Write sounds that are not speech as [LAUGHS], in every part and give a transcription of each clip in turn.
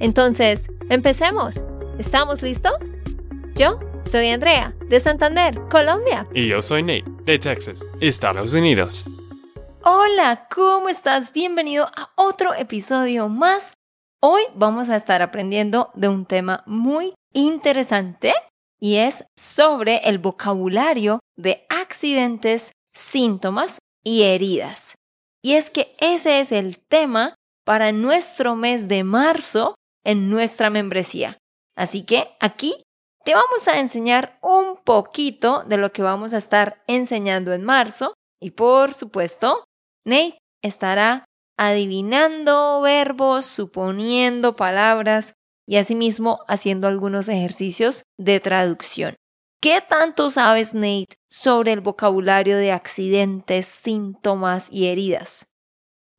Entonces, empecemos. ¿Estamos listos? Yo soy Andrea, de Santander, Colombia. Y yo soy Nate, de Texas, Estados Unidos. Hola, ¿cómo estás? Bienvenido a otro episodio más. Hoy vamos a estar aprendiendo de un tema muy interesante y es sobre el vocabulario de accidentes, síntomas y heridas. Y es que ese es el tema para nuestro mes de marzo en nuestra membresía. Así que aquí te vamos a enseñar un poquito de lo que vamos a estar enseñando en marzo y por supuesto, Nate estará adivinando verbos, suponiendo palabras y asimismo haciendo algunos ejercicios de traducción. ¿Qué tanto sabes, Nate, sobre el vocabulario de accidentes, síntomas y heridas?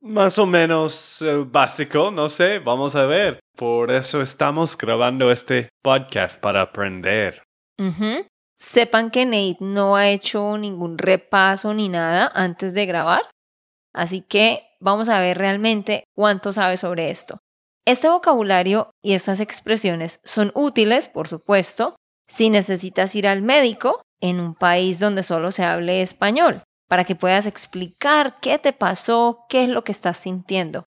Más o menos el básico, no sé, vamos a ver. Por eso estamos grabando este podcast para aprender. Sepan que Nate no ha hecho ningún repaso ni nada antes de grabar, así que vamos a ver realmente cuánto sabe sobre esto. Este vocabulario y estas expresiones son útiles, por supuesto, si necesitas ir al médico en un país donde solo se hable español, para que puedas explicar qué te pasó, qué es lo que estás sintiendo.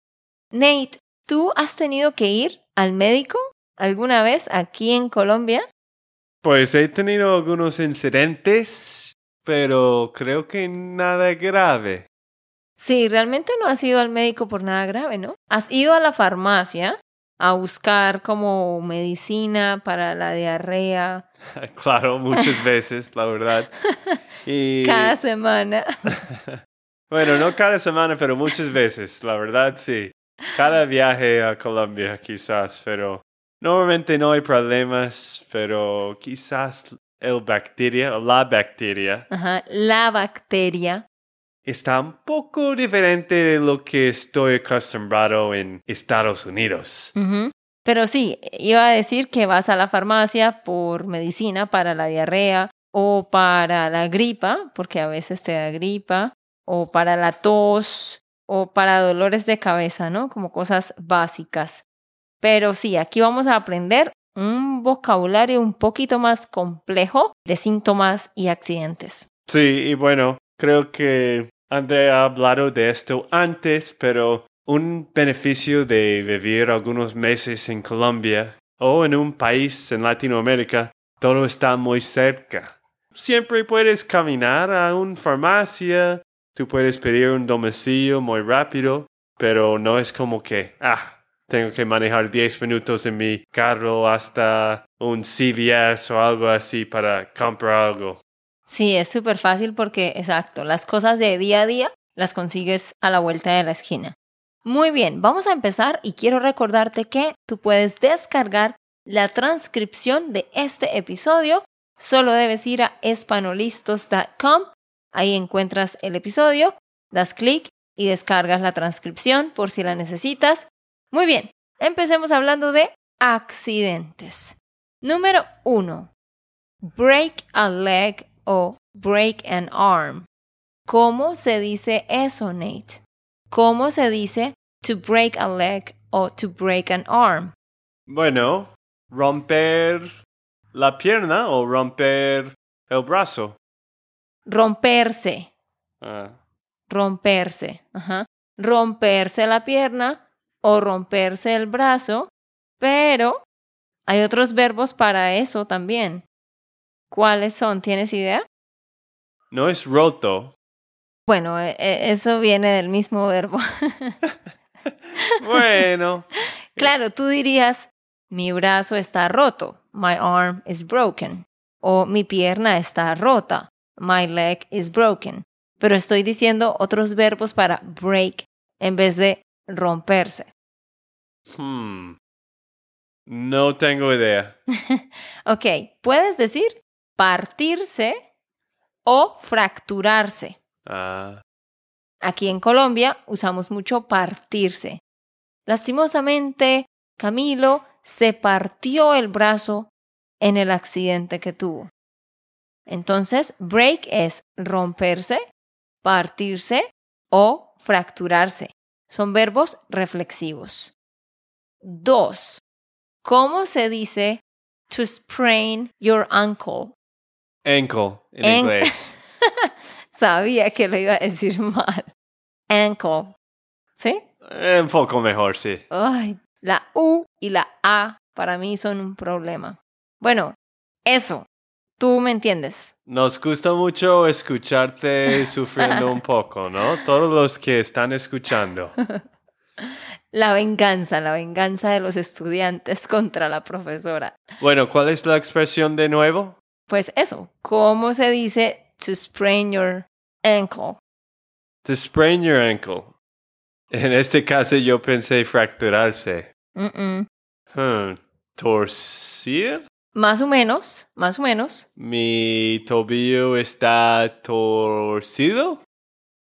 Nate, ¿tú has tenido que ir al médico alguna vez aquí en Colombia? Pues he tenido algunos incidentes, pero creo que nada grave. Sí, realmente no has ido al médico por nada grave, ¿no? Has ido a la farmacia a buscar como medicina para la diarrea. [LAUGHS] claro, muchas veces, la verdad. [LAUGHS] Y... Cada semana. [LAUGHS] bueno, no cada semana, pero muchas veces, la verdad sí. Cada viaje a Colombia quizás, pero normalmente no hay problemas, pero quizás el bacteria o la bacteria. Ajá, la bacteria está un poco diferente de lo que estoy acostumbrado en Estados Unidos. Pero sí, iba a decir que vas a la farmacia por medicina para la diarrea o para la gripa, porque a veces te da gripa, o para la tos, o para dolores de cabeza, ¿no? Como cosas básicas. Pero sí, aquí vamos a aprender un vocabulario un poquito más complejo de síntomas y accidentes. Sí, y bueno, creo que André ha hablado de esto antes, pero un beneficio de vivir algunos meses en Colombia o en un país en Latinoamérica, todo está muy cerca. Siempre puedes caminar a una farmacia, tú puedes pedir un domicilio muy rápido, pero no es como que, ah, tengo que manejar 10 minutos en mi carro hasta un CVS o algo así para comprar algo. Sí, es súper fácil porque, exacto, las cosas de día a día las consigues a la vuelta de la esquina. Muy bien, vamos a empezar y quiero recordarte que tú puedes descargar la transcripción de este episodio. Solo debes ir a espanolistos.com, ahí encuentras el episodio, das clic y descargas la transcripción por si la necesitas. Muy bien, empecemos hablando de accidentes. Número 1. Break a leg o break an arm. ¿Cómo se dice eso, Nate? ¿Cómo se dice to break a leg o to break an arm? Bueno, romper la pierna o romper el brazo. Romperse. Ah. Romperse. Romperse la pierna o romperse el brazo, pero hay otros verbos para eso también. ¿Cuáles son? ¿Tienes idea? No es roto. Bueno, e, e, eso viene del mismo verbo. [LAUGHS] bueno. [LAUGHS] Claro, tú dirías, mi brazo está roto. My arm is broken. O mi pierna está rota. My leg is broken. Pero estoy diciendo otros verbos para break en vez de romperse. Hmm. No tengo idea. [LAUGHS] Ok, puedes decir partirse o fracturarse. Ah, Aquí en Colombia usamos mucho partirse. Lastimosamente, Camilo se partió el brazo en el accidente que tuvo. Entonces, break es romperse, partirse o fracturarse. Son verbos reflexivos. Dos. ¿Cómo se dice to sprain your ankle? Ankle en inglés. [LAUGHS] Sabía que lo iba a decir mal. Ankle. ¿Sí? Un poco mejor, sí. Ay, la U y la A para mí son un problema. Bueno, eso. Tú me entiendes. Nos gusta mucho escucharte [LAUGHS] sufriendo un poco, ¿no? Todos los que están escuchando. [LAUGHS] La venganza, la venganza de los estudiantes contra la profesora. Bueno, ¿cuál es la expresión de nuevo? Pues eso, ¿cómo se dice to sprain your ankle? To sprain your ankle. En este caso yo pensé fracturarse. Mm-mm. Hmm, ¿Torcer? Más o menos, más o menos. ¿Mi tobillo está torcido?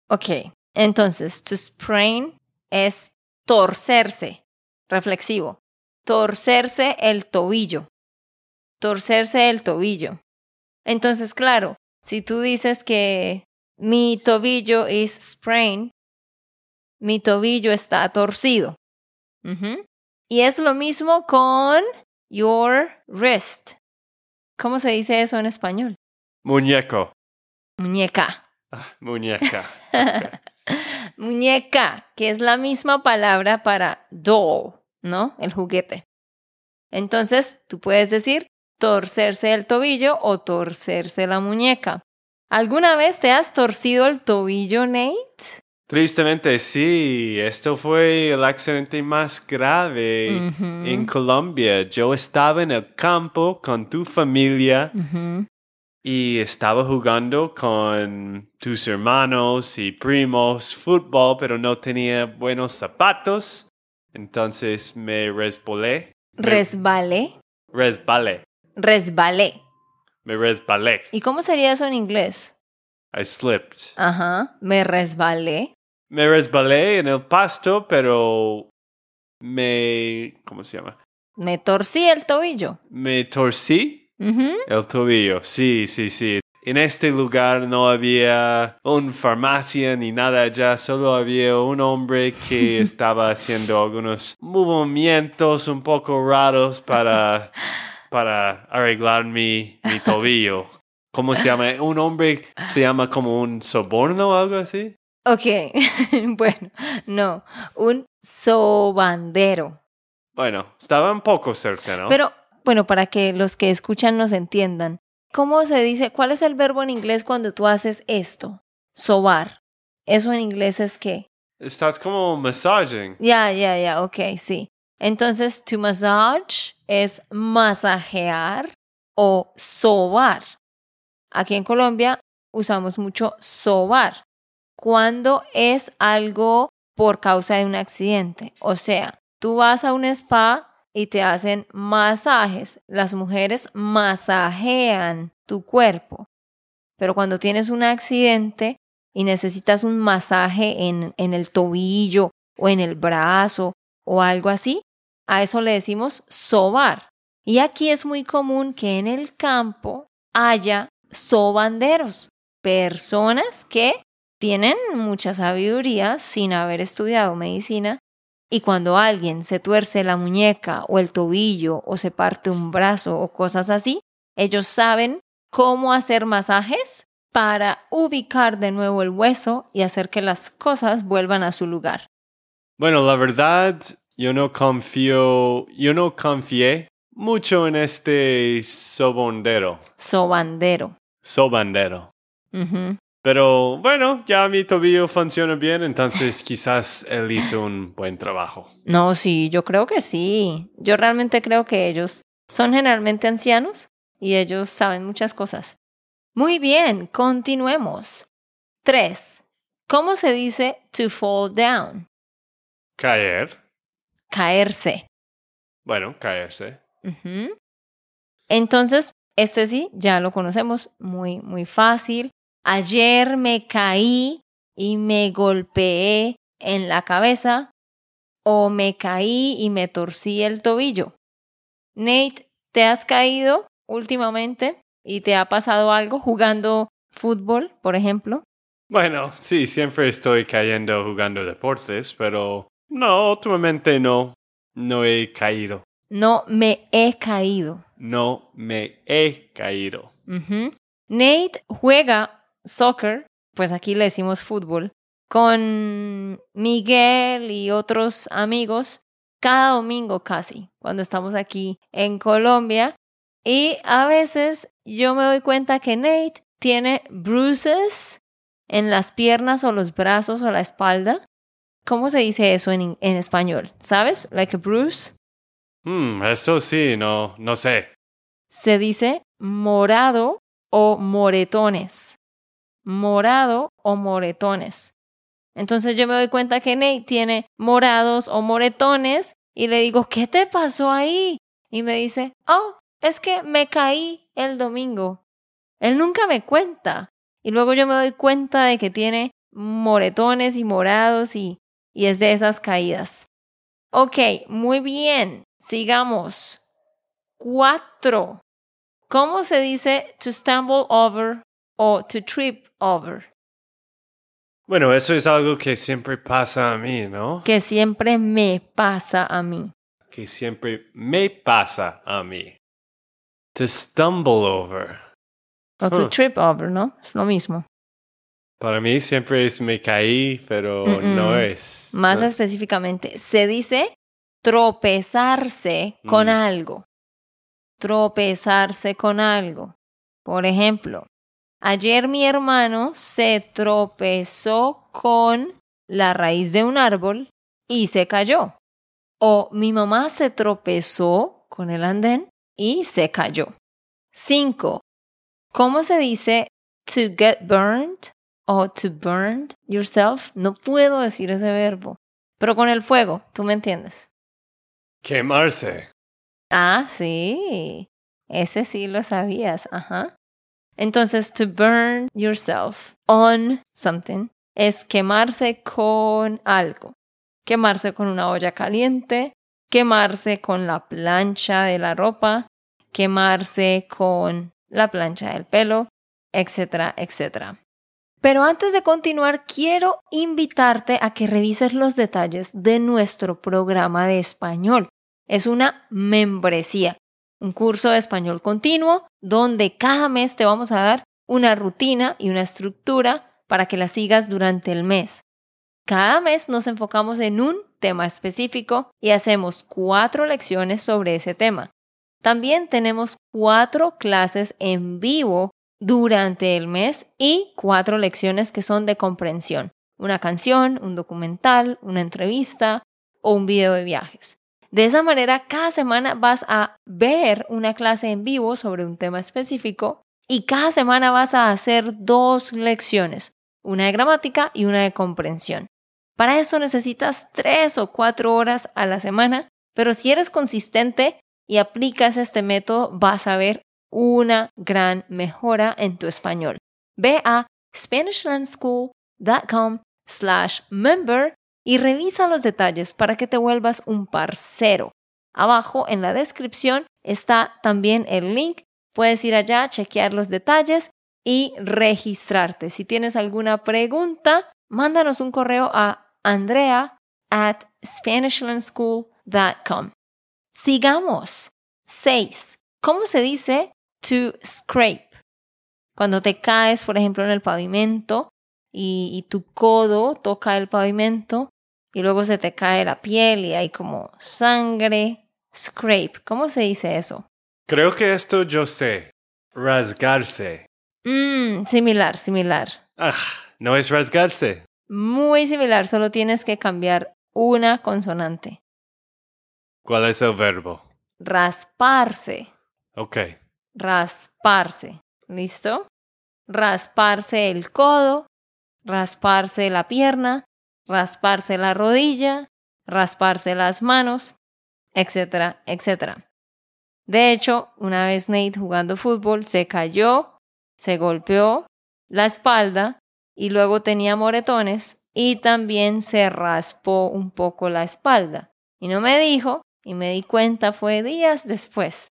Ok, entonces, to sprain es torcerse, reflexivo. Torcerse el tobillo. Torcerse el tobillo. Entonces, claro, si tú dices que mi tobillo is sprained, mi tobillo está torcido. Y es lo mismo con your wrist. ¿Cómo se dice eso en español? Muñeco. Muñeca. Ah, muñeca. [LAUGHS] Muñeca, que es la misma palabra para doll, ¿no? El juguete. Entonces, tú puedes decir torcerse el tobillo o torcerse la muñeca. ¿Alguna vez te has torcido el tobillo, Nate? Tristemente sí, esto fue el accidente más grave en Colombia. Yo estaba en el campo con tu familia y estaba jugando con tus hermanos y primos fútbol, pero no tenía buenos zapatos. Entonces me resbalé. Resbalé. resbalé. Resbalé. Me resbalé. ¿Y cómo sería eso en inglés? I slipped. Ajá, me resbalé. Me resbalé en el pasto, pero me... ¿Cómo se llama? Me torcí el tobillo. Me torcí el tobillo. Sí, sí, sí. En este lugar no había una farmacia ni nada allá, solo había un hombre que [LAUGHS] estaba haciendo algunos movimientos un poco raros para, [LAUGHS] para arreglar mi, mi tobillo. ¿Cómo se llama? Un hombre se llama como un soborno o algo así. Ok, [LAUGHS] bueno, no, un sobandero. Bueno, estaba un poco cerca, ¿no? Pero, bueno, para que los que escuchan nos entiendan, ¿cómo se dice? ¿Cuál es el verbo en inglés cuando tú haces esto? Sobar. ¿Eso en inglés es qué? Estás como massaging. Ya, ya, ya, ok, sí. Entonces, to massage es masajear o sobar. Aquí en Colombia usamos mucho sobar cuando es algo por causa de un accidente. O sea, tú vas a un spa y te hacen masajes. Las mujeres masajean tu cuerpo. Pero cuando tienes un accidente y necesitas un masaje en, en el tobillo o en el brazo o algo así, a eso le decimos sobar. Y aquí es muy común que en el campo haya sobanderos, personas que tienen mucha sabiduría sin haber estudiado medicina y cuando alguien se tuerce la muñeca o el tobillo o se parte un brazo o cosas así, ellos saben cómo hacer masajes para ubicar de nuevo el hueso y hacer que las cosas vuelvan a su lugar. Bueno, la verdad, yo no confío, yo no confié mucho en este sobondero, Sobandero. sobandero. Pero bueno, ya mi tobillo funciona bien, entonces quizás él hizo un buen trabajo. No, sí, yo creo que sí. Yo realmente creo que ellos son generalmente ancianos y ellos saben muchas cosas. Muy bien, continuemos. Tres. ¿Cómo se dice to fall down? Caer. Caerse. Bueno, caerse. Entonces, este sí, ya lo conocemos, muy, muy fácil. Ayer me caí y me golpeé en la cabeza o me caí y me torcí el tobillo. Nate, ¿te has caído últimamente y te ha pasado algo jugando fútbol, por ejemplo? Bueno, sí, siempre estoy cayendo jugando deportes, pero no, últimamente no. No he caído. No me he caído. No me he caído. Nate juega soccer, pues aquí le decimos fútbol, con Miguel y otros amigos cada domingo casi, cuando estamos aquí en Colombia. Y a veces yo me doy cuenta que Nate tiene bruises en las piernas o los brazos o la espalda. ¿Cómo se dice eso en, en español? ¿Sabes? Like a bruise. Hmm, eso sí, no, no sé. se dice morado o moretones. Morado o moretones. Entonces yo me doy cuenta que Nate tiene morados o moretones y le digo, ¿qué te pasó ahí? Y me dice, oh, es que me caí el domingo. Él nunca me cuenta. Y luego yo me doy cuenta de que tiene moretones y morados y, y es de esas caídas. Ok, muy bien. Sigamos. Cuatro. ¿Cómo se dice to stumble over o to trip over? Bueno, eso es algo que siempre pasa a mí, ¿no? Que siempre me pasa a mí. Que siempre me pasa a mí. To stumble over. O to trip over, ¿no? Es lo mismo. Para mí siempre es me caí, pero no es. Más no- específicamente, se dice tropezarse con Mm. algo. Tropezarse con algo. Por ejemplo, ayer mi hermano se tropezó con la raíz de un árbol y se cayó. O mi mamá se tropezó con el andén y se cayó. 5. ¿Cómo se dice to get burned o to burn yourself? No puedo decir ese verbo. Pero con el fuego, ¿tú me entiendes? Quemarse. Ah, sí. Ese sí lo sabías. Ajá. Entonces, to burn yourself on something es quemarse con algo. Quemarse con una olla caliente, quemarse con la plancha de la ropa, quemarse con la plancha del pelo, etcétera, etcétera. Pero antes de continuar, quiero invitarte a que revises los detalles de nuestro programa de español. Es una membresía, un curso de español continuo donde cada mes te vamos a dar una rutina y una estructura para que la sigas durante el mes. Cada mes nos enfocamos en un tema específico y hacemos cuatro lecciones sobre ese tema. También tenemos cuatro clases en vivo durante el mes y cuatro lecciones que son de comprensión. Una canción, un documental, una entrevista o un video de viajes. De esa manera, cada semana vas a ver una clase en vivo sobre un tema específico y cada semana vas a hacer dos lecciones, una de gramática y una de comprensión. Para eso necesitas tres o cuatro horas a la semana, pero si eres consistente y aplicas este método, vas a ver una gran mejora en tu español. Ve a SpanishLandSchool.com slash member y revisa los detalles para que te vuelvas un parcero. Abajo en la descripción está también el link. Puedes ir allá, chequear los detalles y registrarte. Si tienes alguna pregunta, mándanos un correo a andrea at SpanishLandSchool.com. Sigamos. 6. ¿Cómo se dice to scrape? Cuando te caes, por ejemplo, en el pavimento y, y tu codo toca el pavimento y luego se te cae la piel y hay como sangre. Scrape. ¿Cómo se dice eso? Creo que esto yo sé. Rasgarse. Mmm, similar, similar. Ah, no es rasgarse. Muy similar, solo tienes que cambiar una consonante. ¿Cuál es el verbo? Rasparse. Ok. Rasparse. ¿Listo? Rasparse el codo, rasparse la pierna, rasparse la rodilla, rasparse las manos, etcétera, etcétera. De hecho, una vez Nate jugando fútbol se cayó, se golpeó la espalda y luego tenía moretones y también se raspó un poco la espalda. Y no me dijo, y me di cuenta fue días después.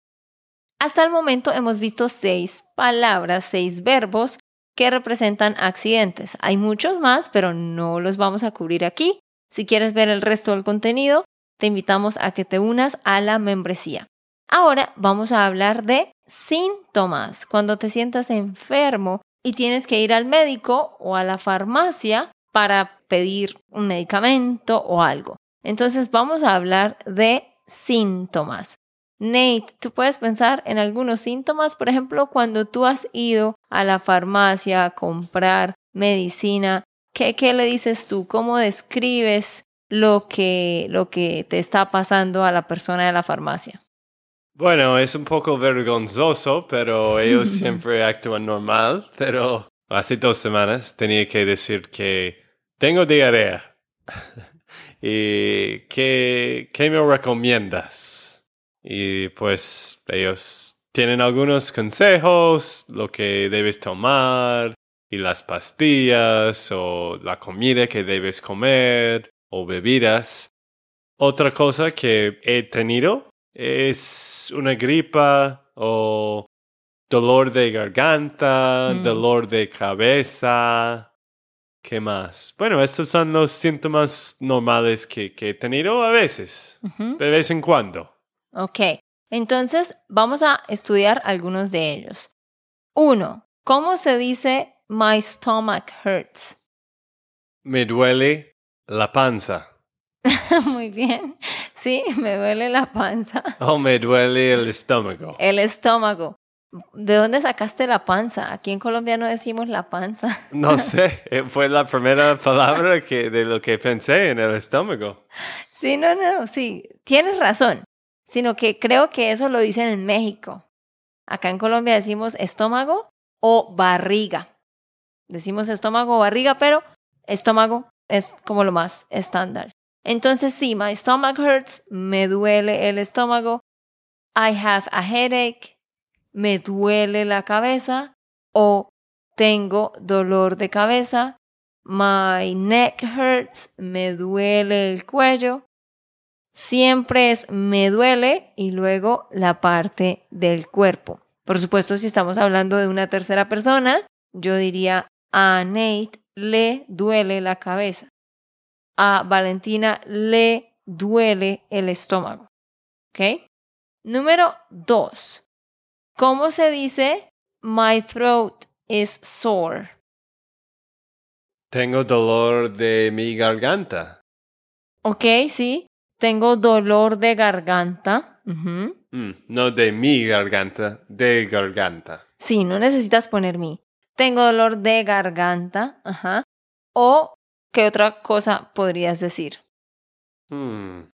Hasta el momento hemos visto seis palabras, seis verbos que representan accidentes. Hay muchos más, pero no los vamos a cubrir aquí. Si quieres ver el resto del contenido, te invitamos a que te unas a la membresía. Ahora vamos a hablar de síntomas. Cuando te sientas enfermo y tienes que ir al médico o a la farmacia para pedir un medicamento o algo. Entonces vamos a hablar de síntomas. Nate, tú puedes pensar en algunos síntomas, por ejemplo, cuando tú has ido a la farmacia a comprar medicina, ¿qué, qué le dices tú? ¿Cómo describes lo que, lo que te está pasando a la persona de la farmacia? Bueno, es un poco vergonzoso, pero ellos [LAUGHS] siempre actúan normal. Pero hace dos semanas tenía que decir que tengo diarrea. [LAUGHS] ¿Y qué, qué me recomiendas? Y pues ellos tienen algunos consejos, lo que debes tomar, y las pastillas, o la comida que debes comer, o bebidas. Otra cosa que he tenido es una gripa o dolor de garganta, Mm. dolor de cabeza. ¿Qué más? Bueno, estos son los síntomas normales que, que he tenido a veces, de vez en cuando. Ok, entonces vamos a estudiar algunos de ellos. Uno, ¿cómo se dice my stomach hurts? Me duele la panza. [LAUGHS] Muy bien, sí, me duele la panza, O me duele el estómago. el estómago. ¿De dónde sacaste la panza? Aquí en Colombia no decimos la panza. [LAUGHS] No [LAUGHS] sé, eh, fue la primera palabra que, de lo que pensé en el estómago. Sí, no, no, sí, tienes razón. Sino que creo que eso lo dicen en México. Acá en Colombia decimos estómago o barriga. Decimos estómago o barriga, pero estómago es como lo más estándar. Entonces, sí, my stomach hurts, me duele el estómago. I have a headache, me duele la cabeza. O tengo dolor de cabeza. My neck hurts, me duele el cuello. Siempre es me duele y luego la parte del cuerpo. Por supuesto, si estamos hablando de una tercera persona, yo diría a Nate le duele la cabeza. A Valentina le duele el estómago. ¿Ok? Número dos. ¿Cómo se dice my throat is sore? Tengo dolor de mi garganta. Ok, sí. Tengo dolor de garganta. Mm, no de mi garganta, de garganta. Sí, no necesitas poner mi. Tengo dolor de garganta. Ajá. O, ¿qué otra cosa podrías decir? Mm.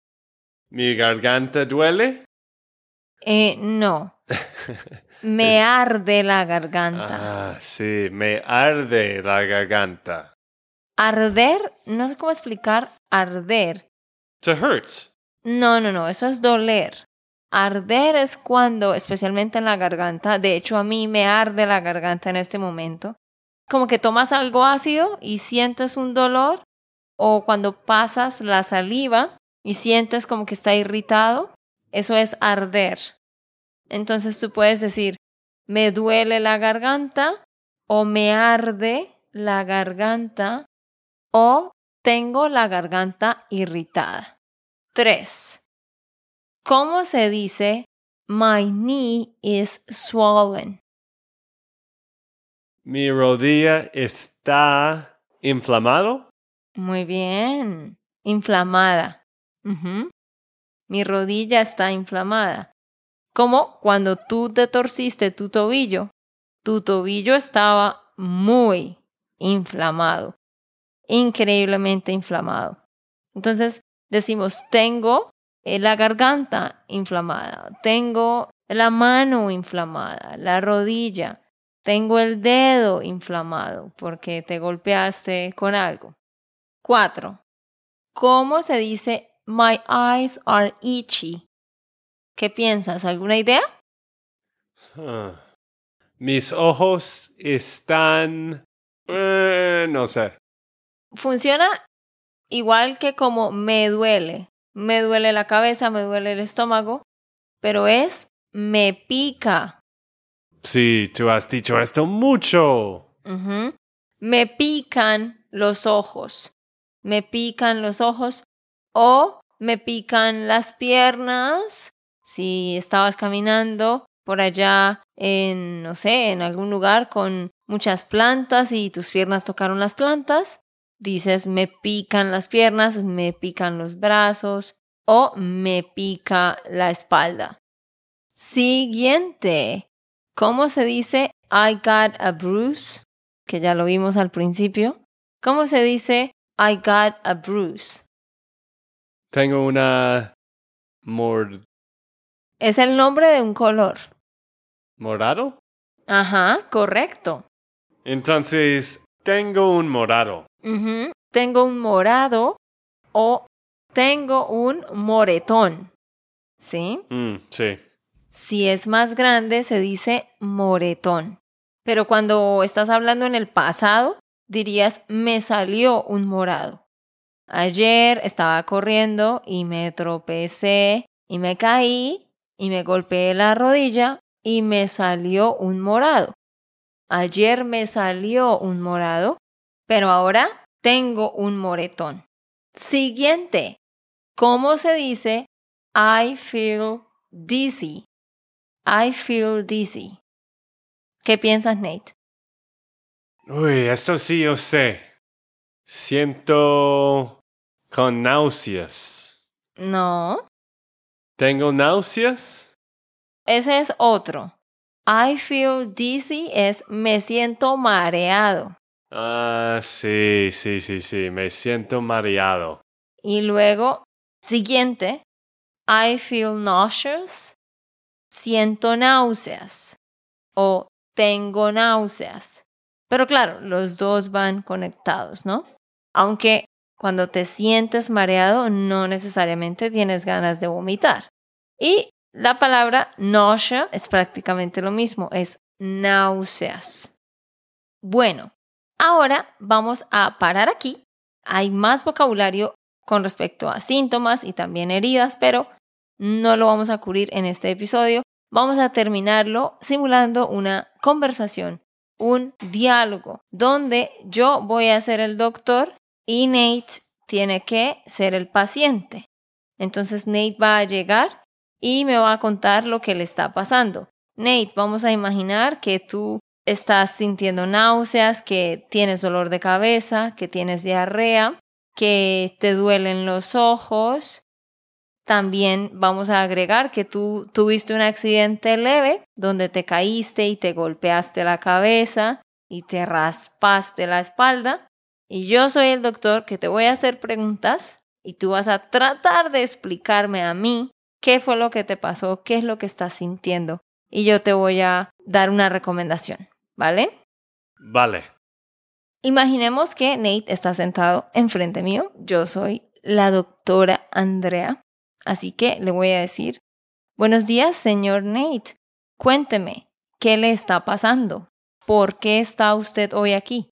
¿Mi garganta duele? Eh, no. [LAUGHS] Me arde la garganta. Ah, sí, me arde la garganta. Arder, no sé cómo explicar arder. It hurts. No, no, no, eso es doler. Arder es cuando, especialmente en la garganta, de hecho a mí me arde la garganta en este momento, como que tomas algo ácido y sientes un dolor, o cuando pasas la saliva y sientes como que está irritado, eso es arder. Entonces tú puedes decir, me duele la garganta, o me arde la garganta, o tengo la garganta irritada. 3. ¿Cómo se dice my knee is swollen? Mi rodilla está inflamado. Muy bien. Inflamada. Mi rodilla está inflamada. Como cuando tú te torciste tu tobillo. Tu tobillo estaba muy inflamado. Increíblemente inflamado. Entonces decimos, tengo eh, la garganta inflamada, tengo la mano inflamada, la rodilla, tengo el dedo inflamado porque te golpeaste con algo. Cuatro. ¿Cómo se dice my eyes are itchy? ¿Qué piensas? ¿Alguna idea? Ah. Mis ojos están... eh, no sé. Funciona igual que como me duele. Me duele la cabeza, me duele el estómago, pero es me pica. Sí, tú has dicho esto mucho. Me pican los ojos. Me pican los ojos o me pican las piernas. Si estabas caminando por allá en, no sé, en algún lugar con muchas plantas y tus piernas tocaron las plantas, dices me pican las piernas, me pican los brazos o me pica la espalda. Siguiente. ¿Cómo se dice I got a bruise? Que ya lo vimos al principio. ¿Cómo se dice I got a bruise? Tengo una... Mor... Es el nombre de un color. ¿Morado? Ajá, correcto. Entonces, tengo un morado. Tengo un morado o tengo un moretón. ¿Sí? Mm, sí. Si es más grande, se dice moretón. Pero cuando estás hablando en el pasado, dirías me salió un morado. Ayer estaba corriendo y me tropecé y me caí y me golpeé la rodilla y me salió un morado. Ayer me salió un morado, pero ahora tengo un moretón. Siguiente. ¿Cómo se dice I feel dizzy? I feel dizzy. ¿Qué piensas, Nate? Uy, esto sí yo sé. Siento con náuseas. No, ¿Tengo náuseas? ese es otro. I feel dizzy es me siento mareado. Ah, sí, sí, sí, sí. Me siento mareado. Y luego, siguiente, I feel nauseous, siento náuseas o tengo náuseas. Pero claro, los dos van conectados, ¿no? Aunque cuando te sientes mareado no necesariamente tienes ganas de vomitar. Y la palabra nausea es prácticamente lo mismo, es náuseas. Bueno, ahora vamos a parar aquí. Hay más vocabulario con respecto a síntomas y también heridas, pero no lo vamos a cubrir en este episodio. Vamos a terminarlo simulando una conversación, un diálogo, donde yo voy a ser el doctor y Nate tiene que ser el paciente. Entonces Nate va a llegar y me va a contar lo que le está pasando. Nate, vamos a imaginar que tú estás sintiendo náuseas, que tienes dolor de cabeza, que tienes diarrea, que te duelen los ojos. También vamos a agregar que tú tuviste un accidente leve donde te caíste y te golpeaste la cabeza y te raspaste la espalda. Y yo soy el doctor que te voy a hacer preguntas y tú vas a tratar de explicarme a mí qué fue lo que te pasó, qué es lo que estás sintiendo. Y yo te voy a dar una recomendación, ¿vale? Vale. Imaginemos que Nate está sentado enfrente mío. Yo soy la doctora Andrea. Así que le voy a decir, buenos días, señor Nate. Cuénteme, ¿qué le está pasando? ¿Por qué está usted hoy aquí?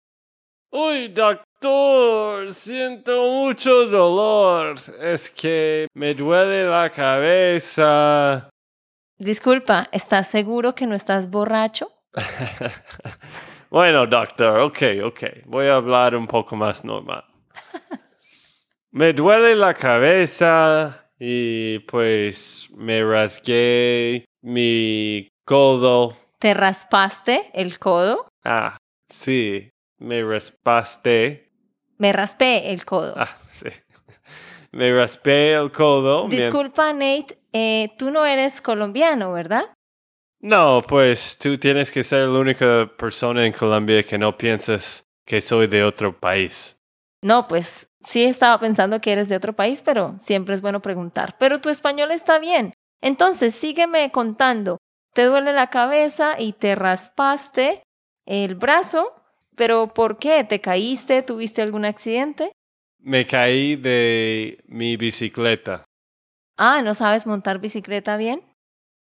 Uy, doctor, siento mucho dolor. Es que me duele la cabeza. Disculpa, ¿estás seguro que no estás borracho? [LAUGHS] bueno, doctor, ok, ok. Voy a hablar un poco más normal. [LAUGHS] me duele la cabeza y pues me rasgué mi codo. ¿Te raspaste el codo? Ah, sí, me raspaste. Me raspé el codo. Ah, sí. [LAUGHS] Me raspé el codo. Disculpa, Nate, eh, tú no eres colombiano, ¿verdad? No, pues tú tienes que ser la única persona en Colombia que no piensas que soy de otro país. No, pues sí estaba pensando que eres de otro país, pero siempre es bueno preguntar. Pero tu español está bien. Entonces, sígueme contando. Te duele la cabeza y te raspaste el brazo, pero ¿por qué? ¿Te caíste? ¿Tuviste algún accidente? Me caí de mi bicicleta. Ah, ¿no sabes montar bicicleta bien?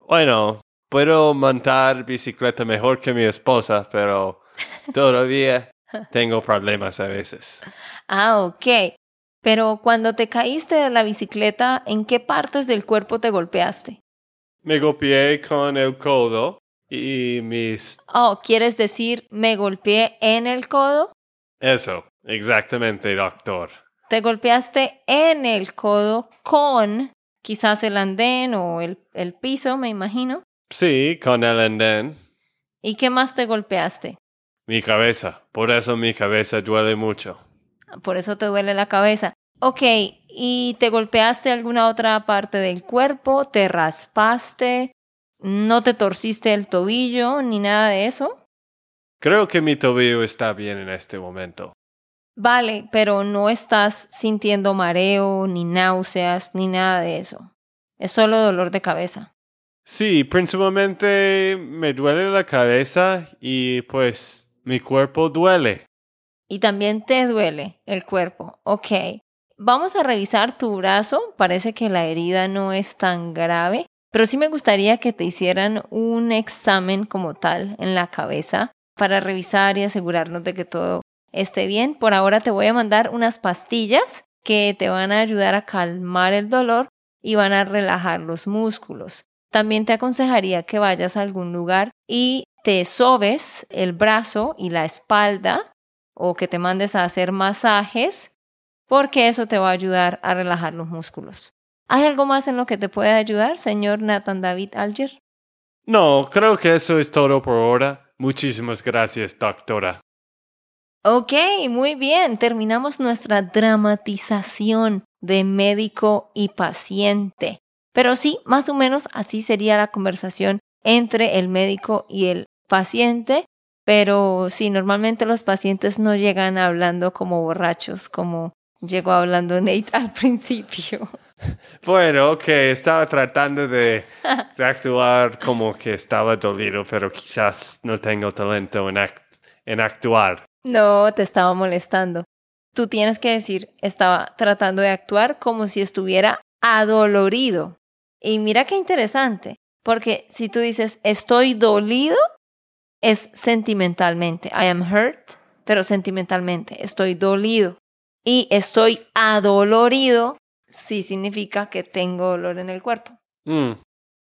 Bueno, puedo montar bicicleta mejor que mi esposa, pero [LAUGHS] todavía [LAUGHS] tengo problemas a veces. Ah, ok. Pero cuando te caíste de la bicicleta, ¿en qué partes del cuerpo te golpeaste? Me golpeé con el codo y mis... Oh, ¿quieres decir me golpeé en el codo? Eso, exactamente, doctor. Te golpeaste en el codo con quizás el andén o el, el piso, me imagino. Sí, con el andén. ¿Y qué más te golpeaste? Mi cabeza. Por eso mi cabeza duele mucho. Por eso te duele la cabeza. Ok, ¿y te golpeaste alguna otra parte del cuerpo? ¿Te raspaste? ¿No te torciste el tobillo ni nada de eso? Creo que mi tobillo está bien en este momento. Vale, pero no estás sintiendo mareo, ni náuseas, ni nada de eso. Es solo dolor de cabeza. Sí, principalmente me duele la cabeza y pues mi cuerpo duele. Y también te duele el cuerpo. Ok. Vamos a revisar tu brazo. Parece que la herida no es tan grave, pero sí me gustaría que te hicieran un examen como tal en la cabeza para revisar y asegurarnos de que todo esté bien. Por ahora te voy a mandar unas pastillas que te van a ayudar a calmar el dolor y van a relajar los músculos. También te aconsejaría que vayas a algún lugar y te sobes el brazo y la espalda o que te mandes a hacer masajes porque eso te va a ayudar a relajar los músculos. ¿Hay algo más en lo que te puede ayudar, señor Nathan David Alger? No, creo que eso es todo por ahora. Muchísimas gracias, doctora. Ok, muy bien. Terminamos nuestra dramatización de médico y paciente. Pero sí, más o menos así sería la conversación entre el médico y el paciente. Pero sí, normalmente los pacientes no llegan hablando como borrachos, como llegó hablando [LAUGHS] Nate al principio. [LAUGHS] Bueno, ok, estaba tratando de, de, actuar como que estaba dolido, pero quizás no tengo talento en, en actuar. No, te estaba molestando. Tú tienes que decir, estaba tratando de actuar como si estuviera adolorido. Y mira qué interesante, porque si tú dices, estoy dolido, es sentimentalmente. I am hurt, pero sentimentalmente. Estoy dolido. Y estoy adolorido, sí significa que tengo dolor en el cuerpo. Mm.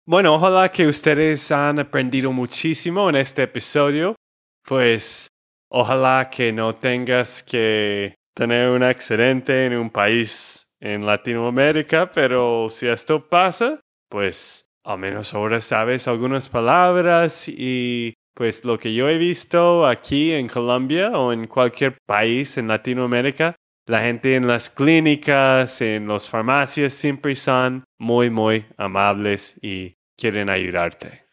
Bueno, ojalá que ustedes han aprendido muchísimo en este episodio. Pues Ojalá que no tengas que tener un accidente en un país en Latinoamérica, pero si esto pasa, pues al menos ahora sabes algunas palabras y pues lo que yo he visto aquí en Colombia o en cualquier país en Latinoamérica, la gente en las clínicas, en las farmacias siempre son muy, muy amables y quieren ayudarte.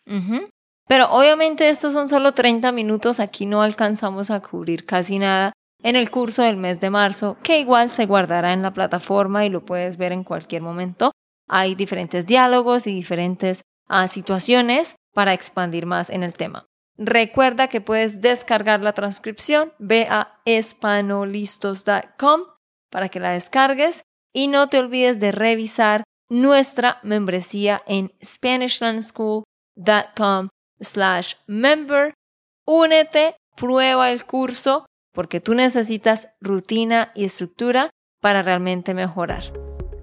Pero obviamente estos son solo 30 minutos, aquí no alcanzamos a cubrir casi nada en el curso del mes de marzo, que igual se guardará en la plataforma y lo puedes ver en cualquier momento. Hay diferentes diálogos y diferentes ah, situaciones para expandir más en el tema. Recuerda que puedes descargar la transcripción, ve a espanolistos.com para que la descargues y no te olvides de revisar nuestra membresía en SpanishLandSchool.com slash member. Únete, prueba el curso porque tú necesitas rutina y estructura para realmente mejorar.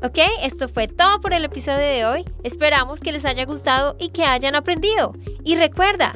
Ok, esto fue todo por el episodio de hoy. Esperamos que les haya gustado y que hayan aprendido. Y recuerda,